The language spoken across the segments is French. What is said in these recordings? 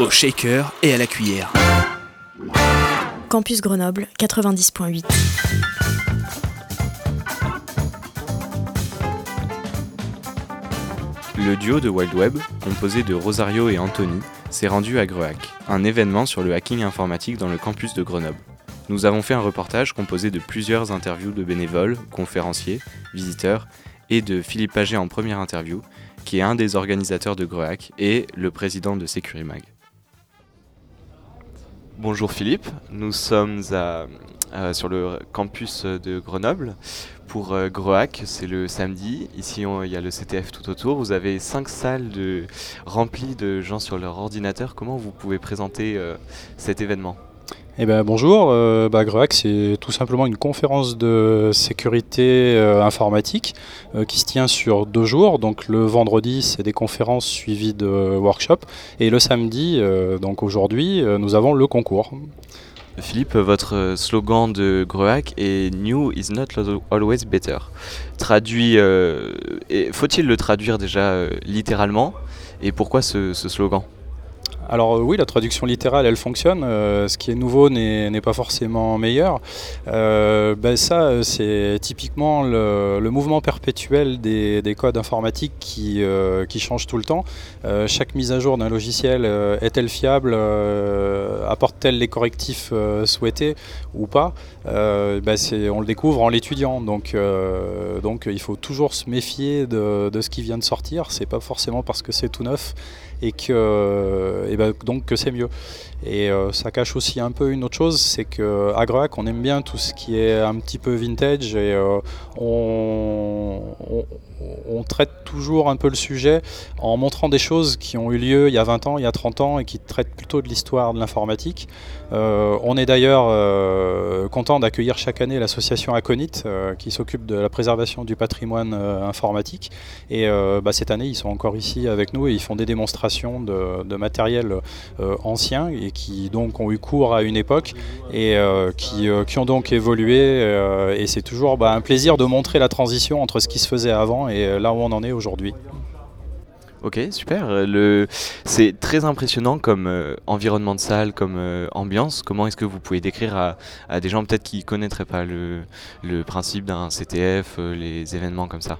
Au shaker et à la cuillère. Campus Grenoble 90.8. Le duo de Wild Web, composé de Rosario et Anthony, s'est rendu à Grehack, un événement sur le hacking informatique dans le campus de Grenoble. Nous avons fait un reportage composé de plusieurs interviews de bénévoles, conférenciers, visiteurs et de Philippe Paget en première interview, qui est un des organisateurs de Grehack et le président de Securimag. Bonjour Philippe, nous sommes sur le campus de Grenoble pour euh, Groac, c'est le samedi. Ici, il y a le CTF tout autour. Vous avez cinq salles remplies de gens sur leur ordinateur. Comment vous pouvez présenter euh, cet événement? Eh ben, bonjour, euh, bah, Greac, c'est tout simplement une conférence de sécurité euh, informatique euh, qui se tient sur deux jours. Donc le vendredi, c'est des conférences suivies de workshops. Et le samedi, euh, donc aujourd'hui, nous avons le concours. Philippe, votre slogan de Groac est New is not always better. Traduit, faut-il le traduire déjà littéralement? Et pourquoi ce slogan? Alors euh, oui, la traduction littérale, elle fonctionne. Euh, ce qui est nouveau n'est pas forcément meilleur. Euh, ben ça, c'est typiquement le, mouvement perpétuel des, des codes informatiques qui, euh, qui change tout le temps. Chaque mise à jour d'un logiciel est-elle fiable Apporte-t-elle les correctifs souhaités ou pas ben, On le découvre en l'étudiant. Donc, donc il faut toujours se méfier de, de ce qui vient de sortir. C'est pas forcément parce que c'est tout neuf et que, et ben, donc que c'est mieux. Et euh, ça cache aussi un peu une autre chose, c'est qu'à Greac, on aime bien tout ce qui est un petit peu vintage et euh, on, traite toujours un peu le sujet en montrant des choses qui ont eu lieu il y a 20 ans, il y a 30 ans et qui traitent plutôt de l'histoire de l'informatique. Euh, on est d'ailleurs content d'accueillir chaque année l'association Aconit euh, qui s'occupe de la préservation du patrimoine informatique. Et bah, cette année, ils sont encore ici avec nous et ils font des démonstrations de, de matériel ancien et qui donc ont eu cours à une époque et euh, qui, euh, qui ont donc évolué. euh, et c'est toujours bah, un plaisir de montrer la transition entre ce qui se faisait avant et là où on en est aujourd'hui. Ok, super. Le... C'est très impressionnant comme environnement de salle, comme ambiance. Comment est-ce que vous pouvez décrire à, à des gens peut-être qui ne connaîtraient pas le, le principe d'un CTF, les événements comme ça?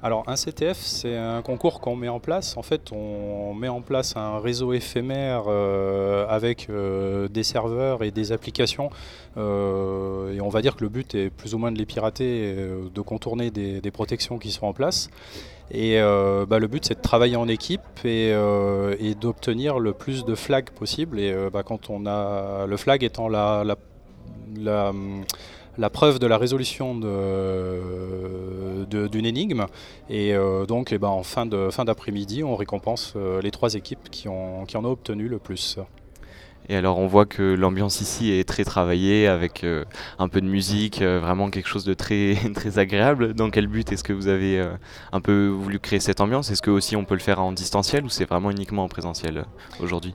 Alors un CTF, c'est un concours qu'on met en place. En fait, on met en place un réseau éphémère euh, avec euh, des serveurs et des applications. Euh, et on va dire que le but est plus ou moins de les pirater, et, de contourner des, protections qui sont en place. Et bah, le but, c'est de travailler en équipe et, d'obtenir le plus de flags possible. Et bah, quand on a le flag étant la, la preuve de la résolution d'une énigme. Et euh, donc, eh ben, en fin d'après-midi, on récompense euh, les trois équipes qui, en ont obtenu le plus. Et alors on voit que l'ambiance ici est très travaillée avec euh, un peu de musique, vraiment quelque chose de très, très agréable. Dans quel but est-ce que vous avez un peu voulu créer cette ambiance? Est-ce que aussi on peut le faire en distanciel ou c'est vraiment uniquement en présentiel aujourd'hui?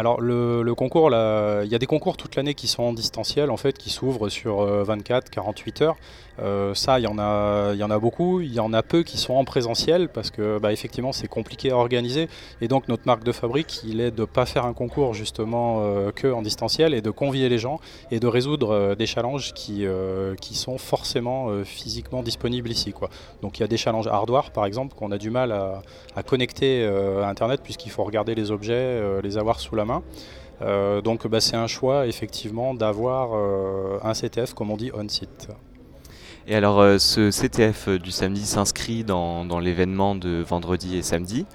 Alors le, concours, il y a des concours toute l'année qui sont en distanciel, en fait, qui s'ouvrent sur euh, 24, 48 heures. Euh, ça, il y en a, beaucoup. Il y en a peu qui sont en présentiel parce que, bah, effectivement, c'est compliqué à organiser. Et donc notre marque de fabrique, il est de pas faire un concours justement euh, que en distanciel et de convier les gens et de résoudre euh, des challenges qui, euh, qui sont forcément euh, physiquement disponibles ici. Donc il y a des challenges hardware, par exemple, qu'on a du mal à, à connecter euh, à Internet puisqu'il faut regarder les objets, euh, les avoir sous la main. Euh, donc bah, c'est un choix effectivement d'avoir euh, un CTF comme on dit on-site. Et alors euh, ce CTF du samedi s'inscrit dans, l'événement de vendredi et samedi.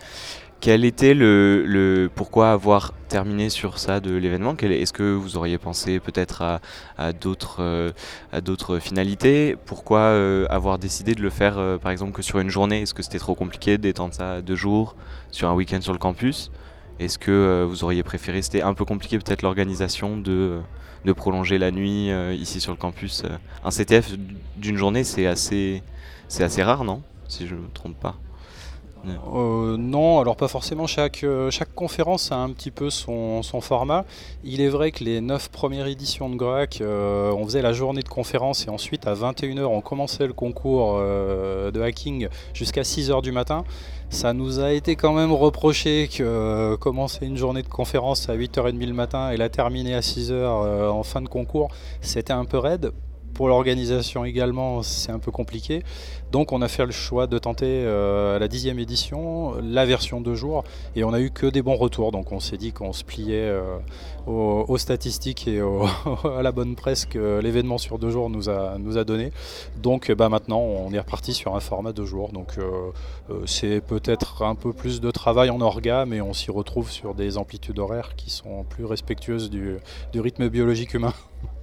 Quel était le, pourquoi avoir terminé sur ça de l'événement? Est-ce que vous auriez pensé peut-être à, d'autres finalités? Pourquoi avoir décidé de le faire par exemple que sur une journée? Est-ce que c'était trop compliqué d'étendre ça deux jours sur un week-end sur le campus? Est-ce que vous auriez préféré, c'était un peu compliqué peut-être l'organisation de, prolonger la nuit ici sur le campus Un CTF d'une journée, c'est assez, c'est assez rare, non? Si je ne me trompe pas. Euh, non, alors pas forcément. Chaque, euh, chaque conférence a un petit peu son, format. Il est vrai que les 9 premières éditions de GRAC, euh, on faisait la journée de conférence et ensuite à 21h on commençait le concours de hacking jusqu'à 6h du matin. Ça nous a été quand même reproché que commencer une journée de conférence à 8h30 le matin et la terminer à 6h en fin de concours, c'était un peu raide. Pour l'organisation également, c'est un peu compliqué. Donc on a fait le choix de tenter euh, la dixième édition la version de jours et on a eu que des bons retours. Donc on s'est dit qu'on se pliait euh, aux, statistiques et à la bonne presse que l'événement sur deux jours nous a, nous a donné. Donc bah, maintenant on est reparti sur un format de jours. Donc euh, c'est peut-être un peu plus de travail en orga, mais on s'y retrouve sur des amplitudes horaires qui sont plus respectueuses du rythme biologique humain.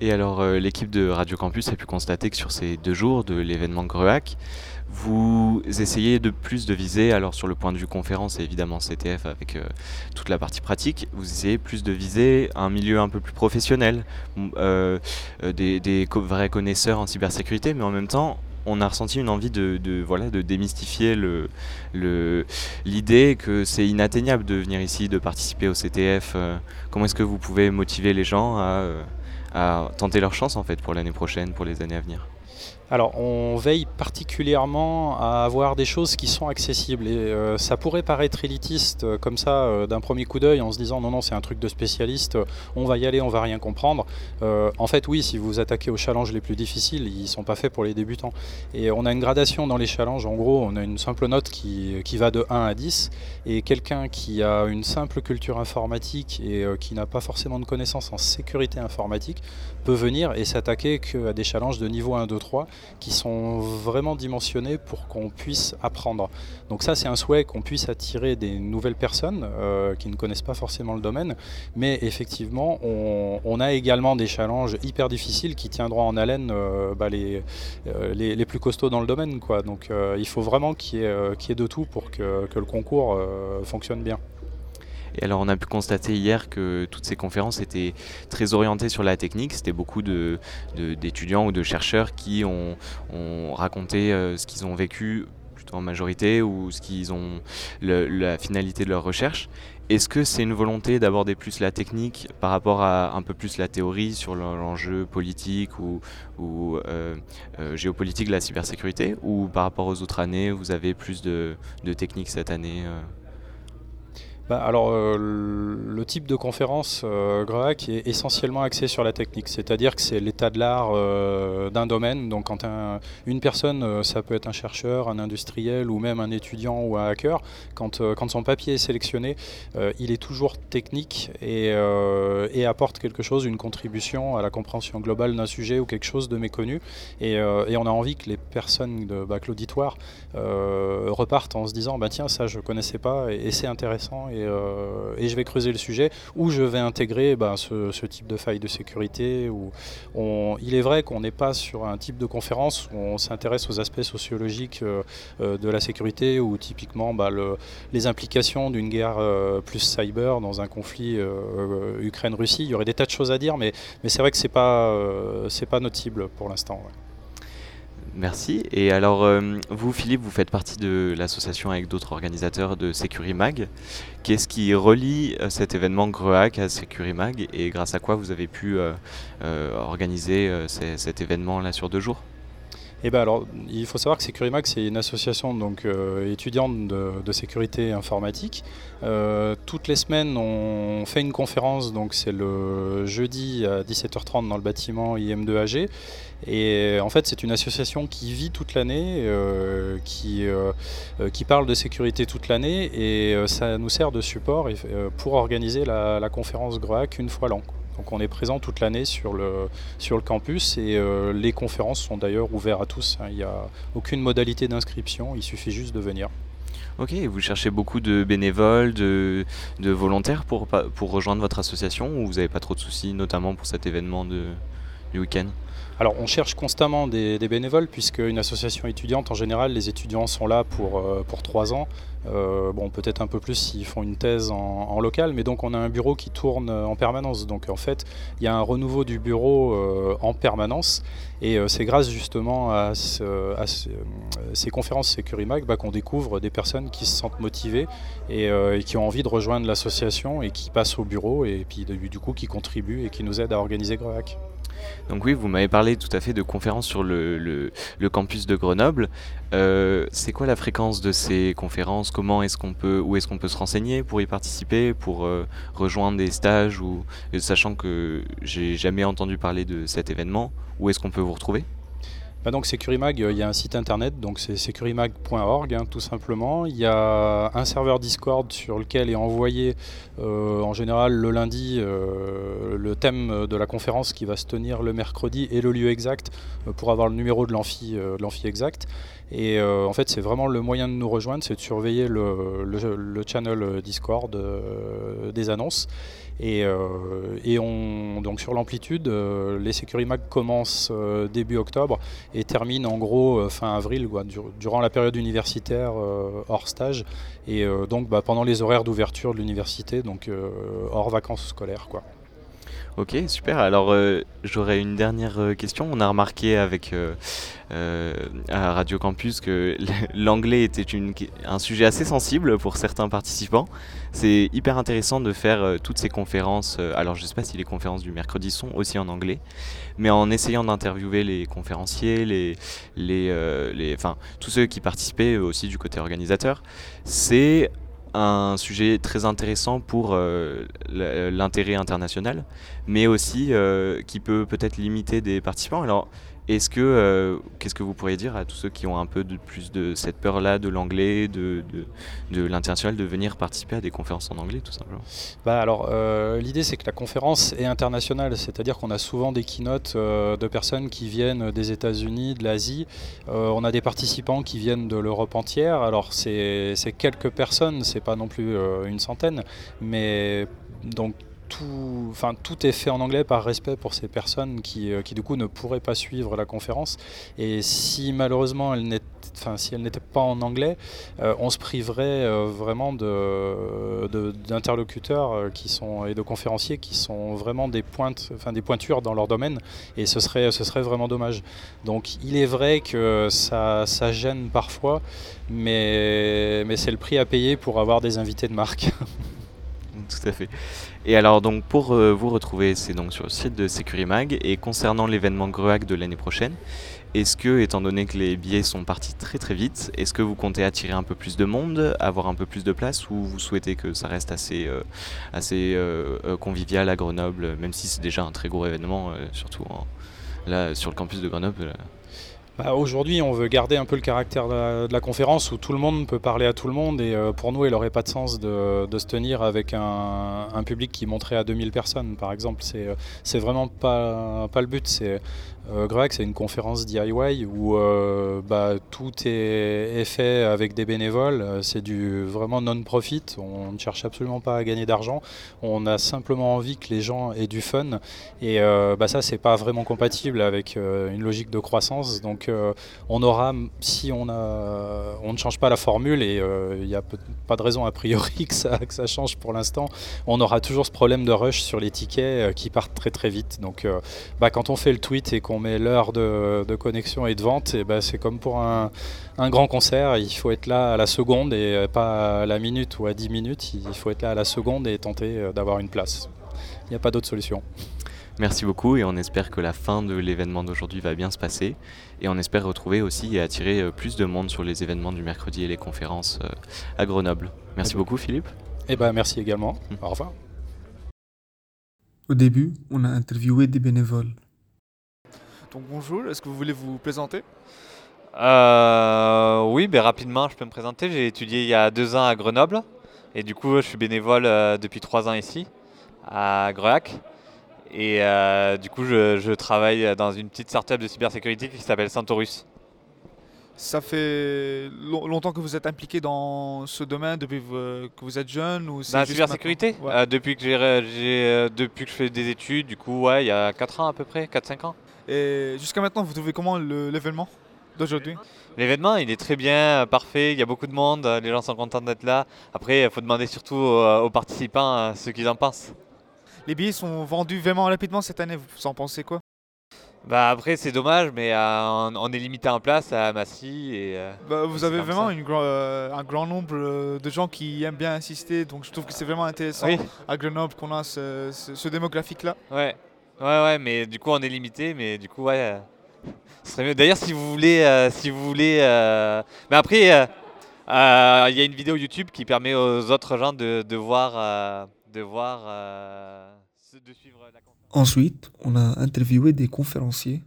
Et alors, euh, l'équipe de Radio Campus a pu constater que sur ces deux jours de l'événement Grehac, vous essayez de plus de viser, alors sur le point de vue conférence et évidemment CTF avec euh, toute la partie pratique, vous essayez plus de viser un milieu un peu plus professionnel, euh, des, vrais connaisseurs en cybersécurité, mais en même temps, on a ressenti une envie de, voilà, de démystifier l'idée que c'est inatteignable de venir ici, de participer au CTF. comment est-ce que vous pouvez motiver les gens à à tenter leur chance en fait pour l'année prochaine, pour les années à venir alors, on veille particulièrement à avoir des choses qui sont accessibles. Et euh, ça pourrait paraître élitiste euh, comme ça, euh, d'un premier coup d'œil, en se disant non, non, c'est un truc de spécialiste, on va y aller, on va rien comprendre. en fait, oui, si vous attaquez aux challenges les plus difficiles, ils sont pas faits pour les débutants. Et on a une gradation dans les challenges. En gros, on a une simple note qui, qui va de 1 à 10. Et quelqu'un qui a une simple culture informatique et qui n'a pas forcément de connaissances en sécurité informatique venir et s'attaquer qu'à des challenges de niveau 1, 2, 3 qui sont vraiment dimensionnés pour qu'on puisse apprendre. Donc ça, c'est un souhait qu'on puisse attirer des nouvelles personnes euh, qui ne connaissent pas forcément le domaine, mais effectivement, on, a également des challenges hyper difficiles qui tiendront en haleine euh, bah, euh, les, plus costauds dans le domaine. Donc il faut vraiment qu'il y, ait de tout pour que le concours fonctionne bien. Alors on a pu constater hier que toutes ces conférences étaient très orientées sur la technique. C'était beaucoup d'étudiants ou de chercheurs qui ont, raconté euh, ce qu'ils ont vécu en majorité ou ce qu'ils ont la finalité de leur recherche. Est-ce que c'est une volonté d'aborder plus la technique par rapport à un peu plus la théorie sur l'enjeu politique ou, euh, euh, géopolitique de la cybersécurité? Ou par rapport aux autres années, vous avez plus de, de technique cette année bah, alors, euh, le type de conférence euh, est essentiellement axé sur la technique, c'est-à-dire que c'est l'état de l'art euh, d'un domaine. Donc, quand une personne, euh, ça peut être un chercheur, un industriel ou même un étudiant ou un hacker, quand, son papier est sélectionné, il est toujours technique et, apporte quelque chose, une contribution à la compréhension globale d'un sujet ou quelque chose de méconnu. Et, on a envie que les personnes de bah, l'auditoire repartent en se disant bah, tiens, ça je connaissais pas et c'est intéressant. Euh, et, je vais creuser le sujet, où je vais intégrer ben, ce, type de faille de sécurité. Il est vrai qu'on n'est pas sur un type de conférence où on s'intéresse aux aspects sociologiques euh, euh, de la sécurité, ou typiquement ben, les implications d'une guerre plus cyber dans un conflit Ukraine-Russie. Il y aurait des tas de choses à dire, mais, c'est vrai que ce n'est pas, pas notre cible pour l'instant. Merci. Et alors, euh, vous, Philippe, vous faites partie de l'association avec d'autres organisateurs de Securimag. Qu'est-ce qui relie euh, cet événement GREAC à Securimag et grâce à quoi vous avez pu euh, organiser cet événement-là sur deux jours? Eh ben alors, il faut savoir que Securimac, c'est une association donc, étudiante de, sécurité informatique. Toutes les semaines, on fait une conférence, donc c'est le jeudi à 17h30 dans le bâtiment IM2AG. Et en fait, c'est une association qui vit toute l'année, euh, qui, qui parle de sécurité toute l'année, et ça nous sert de support pour organiser la, conférence GREAC une fois l'an. Donc on est présent toute l'année sur le, sur le campus et euh, les conférences sont d'ailleurs ouvertes à tous. Hein. Il n'y a aucune modalité d'inscription, il suffit juste de venir. Ok, vous cherchez beaucoup de bénévoles, de, volontaires pour, pour rejoindre votre association ou vous n'avez pas trop de soucis, notamment pour cet événement de, du week-end? Alors on cherche constamment des, bénévoles puisque une association étudiante en général les étudiants sont là pour, euh, pour trois ans. Euh, bon peut-être un peu plus s'ils font une thèse en, local, mais donc on a un bureau qui tourne en permanence. Donc en fait il y a un renouveau du bureau euh, en permanence et c'est grâce justement à, ces conférences Securimac bah, qu'on découvre des personnes qui se sentent motivées et, qui ont envie de rejoindre l'association et qui passent au bureau et puis du coup qui contribuent et qui nous aident à organiser Greac. Donc oui, vous m'avez parlé tout à fait de conférences sur le, campus de Grenoble. Euh, c'est quoi la fréquence de ces conférences? Comment est-ce qu'on peut, où est-ce qu'on peut se renseigner pour y participer, pour euh, rejoindre des stages ou sachant que j'ai jamais entendu parler de cet événement, où est-ce qu'on peut vous retrouver? Bah donc Securimag, euh, il y a un site internet, donc c'est securimag.org hein, tout simplement. Il y a un serveur Discord sur lequel est envoyé euh, en général le lundi euh, le thème de la conférence qui va se tenir le mercredi et le lieu exact pour avoir le numéro de l'amphi exact. Et en fait, c'est vraiment le moyen de nous rejoindre, c'est de surveiller le, channel Discord des annonces. Et, on, donc sur l'amplitude, les Securimag commencent début octobre et termine en gros euh, fin avril, durant la période universitaire euh, hors stage, et euh, donc bah, pendant les horaires d'ouverture de l'université, donc hors vacances scolaires. Quoi. Ok, super. Alors, euh, j'aurais une dernière euh, question. On a remarqué avec euh, à Radio Campus que l'anglais était un sujet assez sensible pour certains participants. C'est hyper intéressant de faire toutes ces conférences. alors, je ne sais pas si les conférences du mercredi sont aussi en anglais, mais en essayant d'interviewer les conférenciers, les, les, les, enfin, tous ceux qui participaient aussi du côté organisateur, c'est un sujet très intéressant pour euh, l'intérêt international, mais aussi euh, qui peut peut-être limiter des participants. Alors, est-ce que, euh, qu'est-ce que vous pourriez dire à tous ceux qui ont un peu de plus de cette peur-là de l'anglais, de, de, l'international, de venir participer à des conférences en anglais, tout simplement? Bah alors, euh, l'idée c'est que la conférence est internationale, c'est-à-dire qu'on a souvent des keynotes euh, de personnes qui viennent des États-Unis, de l'Asie. on a des participants qui viennent de l'Europe entière. Alors, c'est quelques personnes, c'est pas non plus une centaine, mais donc tout, enfin, tout est fait en anglais par respect pour ces personnes qui, euh, qui du coup ne pourraient pas suivre la conférence. Et si malheureusement elle n'était Enfin, si pas en anglais, euh, on se priverait euh, vraiment d'interlocuteurs de, et de conférenciers qui sont vraiment des pointes, enfin des pointures dans leur domaine, et ce serait, ce serait vraiment dommage. Donc, il est vrai que ça, ça gêne parfois, mais, mais c'est le prix à payer pour avoir des invités de marque. Tout à fait. Et alors donc pour euh, vous retrouver, c'est donc sur le site de Securimag. Et concernant l'événement Gruac de l'année prochaine, est-ce que, étant donné que les billets sont partis très très vite, est-ce que vous comptez attirer un peu plus de monde, avoir un peu plus de place, ou vous souhaitez que ça reste assez, euh, assez euh, convivial à Grenoble, même si c'est déjà un très gros événement, surtout là sur le campus de Grenoble bah, aujourd'hui, on veut garder un peu le caractère de la, conférence où tout le monde peut parler à tout le monde et euh, pour nous, il n'aurait pas de sens de, se tenir avec un, public qui monterait à 2000 personnes, par exemple. C'est, c'est vraiment pas, le but. Euh, c'est une conférence DIY où euh, bah, tout est, fait avec des bénévoles. C'est du vraiment non-profit. On ne cherche absolument pas à gagner d'argent. On a simplement envie que les gens aient du fun. Et euh, bah, ça, c'est pas vraiment compatible avec euh, une logique de croissance. Donc, on aura, si on, a, on ne change pas la formule, et il n'y a pas de raison a priori que ça, que ça change pour l'instant, on aura toujours ce problème de rush sur les tickets qui partent très très vite. Donc, bah, quand on fait le tweet et qu'on met l'heure de, connexion et de vente, et ben c'est comme pour un, grand concert, il faut être là à la seconde et pas à la minute ou à 10 minutes, il faut être là à la seconde et tenter euh, d'avoir une place. Il n'y a pas d'autre solution. Merci beaucoup et on espère que la fin de l'événement d'aujourd'hui va bien se passer et on espère retrouver aussi et attirer euh, plus de monde sur les événements du mercredi et les conférences euh, à Grenoble. Merci beaucoup Philippe. Et eh ben merci également. Mmh. Au revoir. Au début, on a interviewé des bénévoles. Donc bonjour, est-ce que vous voulez vous présenter? Euh, Oui, ben, rapidement, je peux me présenter. J'ai étudié il y a deux ans à Grenoble et du coup, je suis bénévole euh, depuis trois ans ici, à Greac. Et euh, du coup, je, travaille dans une petite startup de cybersécurité qui s'appelle Centaurus. Ça fait longtemps que vous êtes impliqué dans ce domaine depuis que vous êtes jeune ou La cybersécurité ouais. depuis, que depuis que je fais des études, du coup, ouais, il y a 4 ans à peu près, 4-5 ans. Et jusqu'à maintenant, vous trouvez comment l'événement d'aujourd'hui? L'événement, il est très bien, parfait, il y a beaucoup de monde, les gens sont contents d'être là. Après, il faut demander surtout aux, participants ce qu'ils en pensent. Les billets sont vendus vraiment rapidement cette année, vous en pensez quoi? Bah après c'est dommage mais euh, on, est limité en place à Massy et euh, bah, vous avez vraiment une, euh, un grand nombre de gens qui aiment bien insister donc je trouve que c'est vraiment intéressant à Grenoble qu'on a ce, ce, démographique là. Ouais ouais ouais mais du coup on est limité mais du coup ouais ce serait mieux. D'ailleurs si vous voulez si vous voulez mais après il y a une vidéo YouTube qui permet aux autres gens de, de voir de voir de suivre la Ensuite, on a interviewé des conférenciers.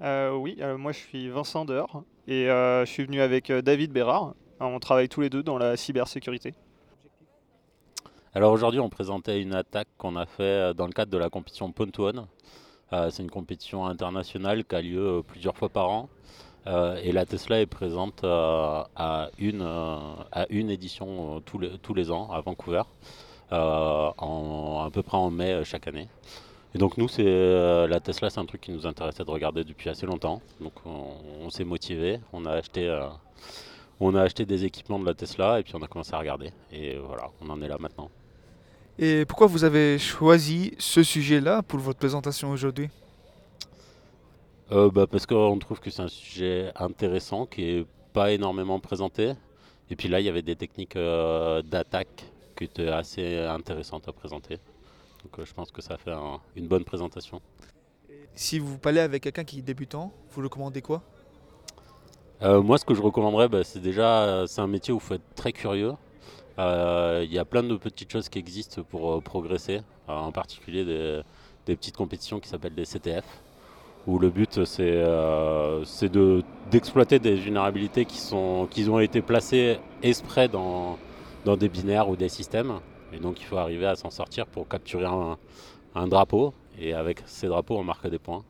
Euh, oui, euh, moi je suis Vincent Deur et euh, je suis venu avec David Bérard. On travaille tous les deux dans la cybersécurité. Alors aujourd'hui, on présentait une attaque qu'on a fait dans le cadre de la compétition Pontoon. C'est une compétition internationale qui a lieu plusieurs fois par an. et la Tesla est présente à, une, édition tous les, ans à Vancouver, en, à peu près en mai chaque année. Et donc nous, c'est euh, la Tesla, c'est un truc qui nous intéressait de regarder depuis assez longtemps. Donc on, s'est motivé, euh, on a acheté des équipements de la Tesla et puis on a commencé à regarder. Et voilà, on en est là maintenant. Et pourquoi vous avez choisi ce sujet-là pour votre présentation aujourd'hui? Euh, bah Parce qu'on trouve que c'est un sujet intéressant qui est pas énormément présenté. Et puis là, il y avait des techniques d'attaque qui étaient assez intéressantes à présenter. Donc euh, je pense que ça fait une bonne présentation. Si vous parlez avec quelqu'un qui est débutant, vous recommandez quoi? Euh, Moi, ce que je recommanderais, bah, c'est déjà, euh, c'est un métier où il faut être très curieux. Il y a plein de petites choses qui existent pour progresser, en particulier des, petites compétitions qui s'appellent des CTF, où le but c'est d'exploiter des vulnérabilités qui, sont, qui ont été placées exprès dans, dans des binaires ou des systèmes et donc il faut arriver à s'en sortir pour capturer un, drapeau. Et avec ces drapeaux, on marque des points.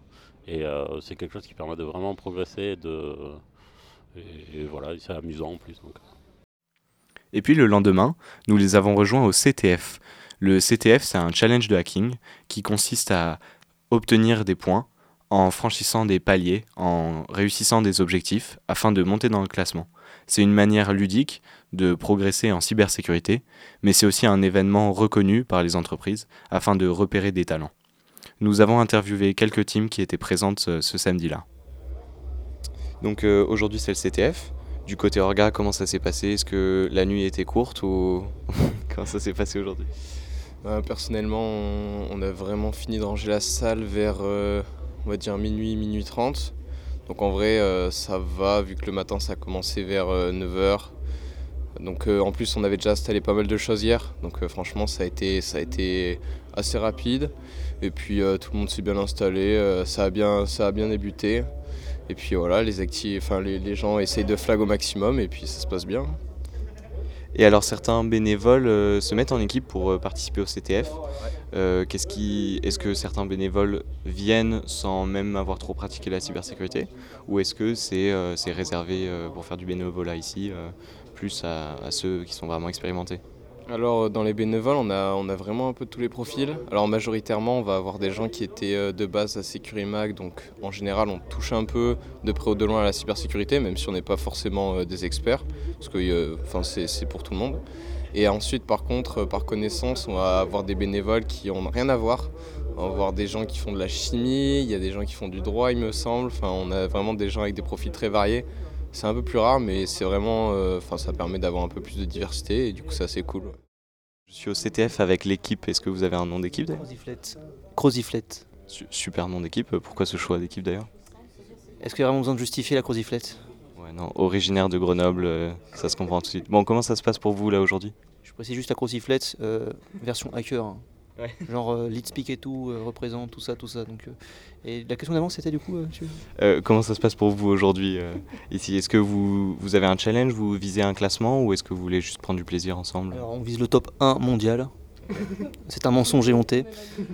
Et euh, c'est quelque chose qui permet de vraiment progresser. De... Et, voilà, c'est amusant en plus. Et puis le lendemain, nous les avons rejoints au CTF. Le CTF, c'est un challenge de hacking qui consiste à obtenir des points en franchissant des paliers, en réussissant des objectifs afin de monter dans le classement. C'est une manière ludique de progresser en cybersécurité, mais c'est aussi un événement reconnu par les entreprises afin de repérer des talents. Nous avons interviewé quelques teams qui étaient présentes ce, samedi-là. Donc euh, aujourd'hui c'est le CTF. Du côté Orga, comment ça s'est passé? Est-ce que la nuit était courte ou comment ça s'est passé aujourd'hui? Bah, Personnellement, on, a vraiment fini de ranger la salle vers, euh, on va dire, minuit, minuit 30. Donc en vrai, euh, ça va, vu que le matin ça a commencé vers 9h. Donc euh, en plus, on avait déjà installé pas mal de choses hier. Donc euh, franchement, ça a, été, ça a été assez rapide. Et puis tout le monde s'est bien installé, ça, a bien, ça a bien débuté. Et puis voilà, les, enfin, les, les gens essayent de flag au maximum et puis ça se passe bien. Et alors certains bénévoles euh, se mettent en équipe pour euh, participer au CTF. Euh, qu'est-ce qui, est-ce que certains bénévoles viennent sans même avoir trop pratiqué la cybersécurité? Ou est-ce que c'est, c'est réservé pour faire du bénévolat ici, plus à, ceux qui sont vraiment expérimentés? Alors dans les bénévoles, on a, on a vraiment un peu tous les profils. Alors majoritairement, on va avoir des gens qui étaient euh, de base à Securimac, donc en général on touche un peu de près ou de loin à la cybersécurité, même si on n'est pas forcément euh, des experts, parce que euh, enfin, c'est pour tout le monde. Et ensuite par contre, par connaissance, on va avoir des bénévoles qui n'ont rien à voir. On va avoir des gens qui font de la chimie, il y a des gens qui font du droit il me semble, enfin on a vraiment des gens avec des profils très variés. C'est un peu plus rare, mais c'est vraiment, euh, enfin, ça permet d'avoir un peu plus de diversité et du coup, c'est assez cool. Je suis au CTF avec l'équipe. Est-ce que vous avez un nom d'équipe Croziflet. super nom d'équipe. Pourquoi ce choix d'équipe d'ailleurs? Est-ce qu'il y a vraiment besoin de justifier la Croziflet Ouais, non, originaire de Grenoble, euh, ça se comprend tout de suite. Bon, comment ça se passe pour vous là aujourd'hui? Je précise juste la Croziflet, euh, version hacker. Hein. Genre euh, lead speak et tout, euh, représente tout ça, tout ça. Donc, euh, et la question d'avant c'était du coup Comment ça se passe pour vous aujourd'hui ici? Est-ce que vous, vous avez un challenge, vous visez un classement ou est-ce que vous voulez juste prendre du plaisir ensemble? Alors on vise le top 1 mondial. c'est un mensonge éhonté.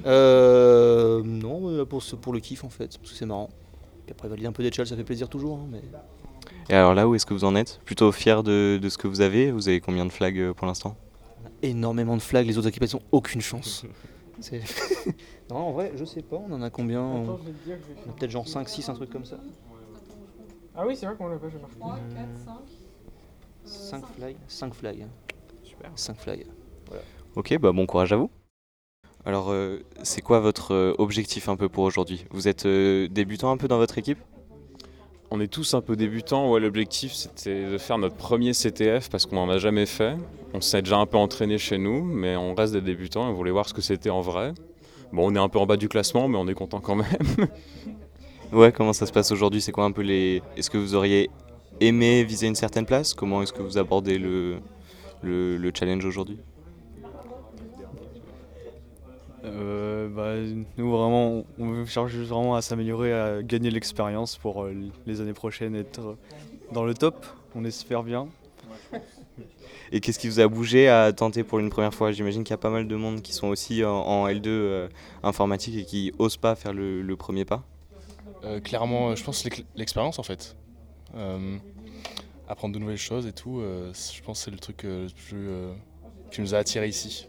non, pour, pour le kiff en fait, parce que c'est marrant. Et après valider un peu des challenges ça fait plaisir toujours. Hein, mais... Et alors là, où est-ce que vous en êtes? Plutôt fier de, de, ce que vous avez? Vous avez combien de flags pour l'instant? Énormément de flags, les autres équipes elles ont aucune chance. non, en vrai, je sais pas, on en a combien? On... Peut-être genre 5, 6, un truc comme ça. Ah oui, c'est vrai qu'on l'a pas, j'ai marqué. 3, 4, 5. 5 flags 5 flags. Super. 5 flags. Voilà. Ok, bah bon courage à vous. Alors, euh, c'est quoi votre euh, objectif un peu pour aujourd'hui? Vous êtes euh, débutant un peu dans votre équipe? On est tous un peu débutants. Ouais, L'objectif, c'était de faire notre premier CTF parce qu'on n'en a jamais fait. On s'est déjà un peu entraîné chez nous, mais on reste des débutants et on voulait voir ce que c'était en vrai. Bon, on est un peu en bas du classement, mais on est content quand même. ouais, comment ça se passe aujourd'hui? C'est quoi un peu les. Est-ce que vous auriez aimé viser une certaine place? Comment est-ce que vous abordez le, le, le challenge aujourd'hui? Euh, bah, nous vraiment, on cherche juste vraiment à s'améliorer, à gagner l'expérience pour euh, les années prochaines, être dans le top. On espère bien. Et qu'est-ce qui vous a bougé à tenter pour une première fois? J'imagine qu'il y a pas mal de monde qui sont aussi en, en L2 euh, informatique et qui osent pas faire le, le premier pas. Euh, clairement, je pense l'expérience en fait. Euh, apprendre de nouvelles choses et tout, je pense que c'est le truc le plus, qui nous a attirés ici.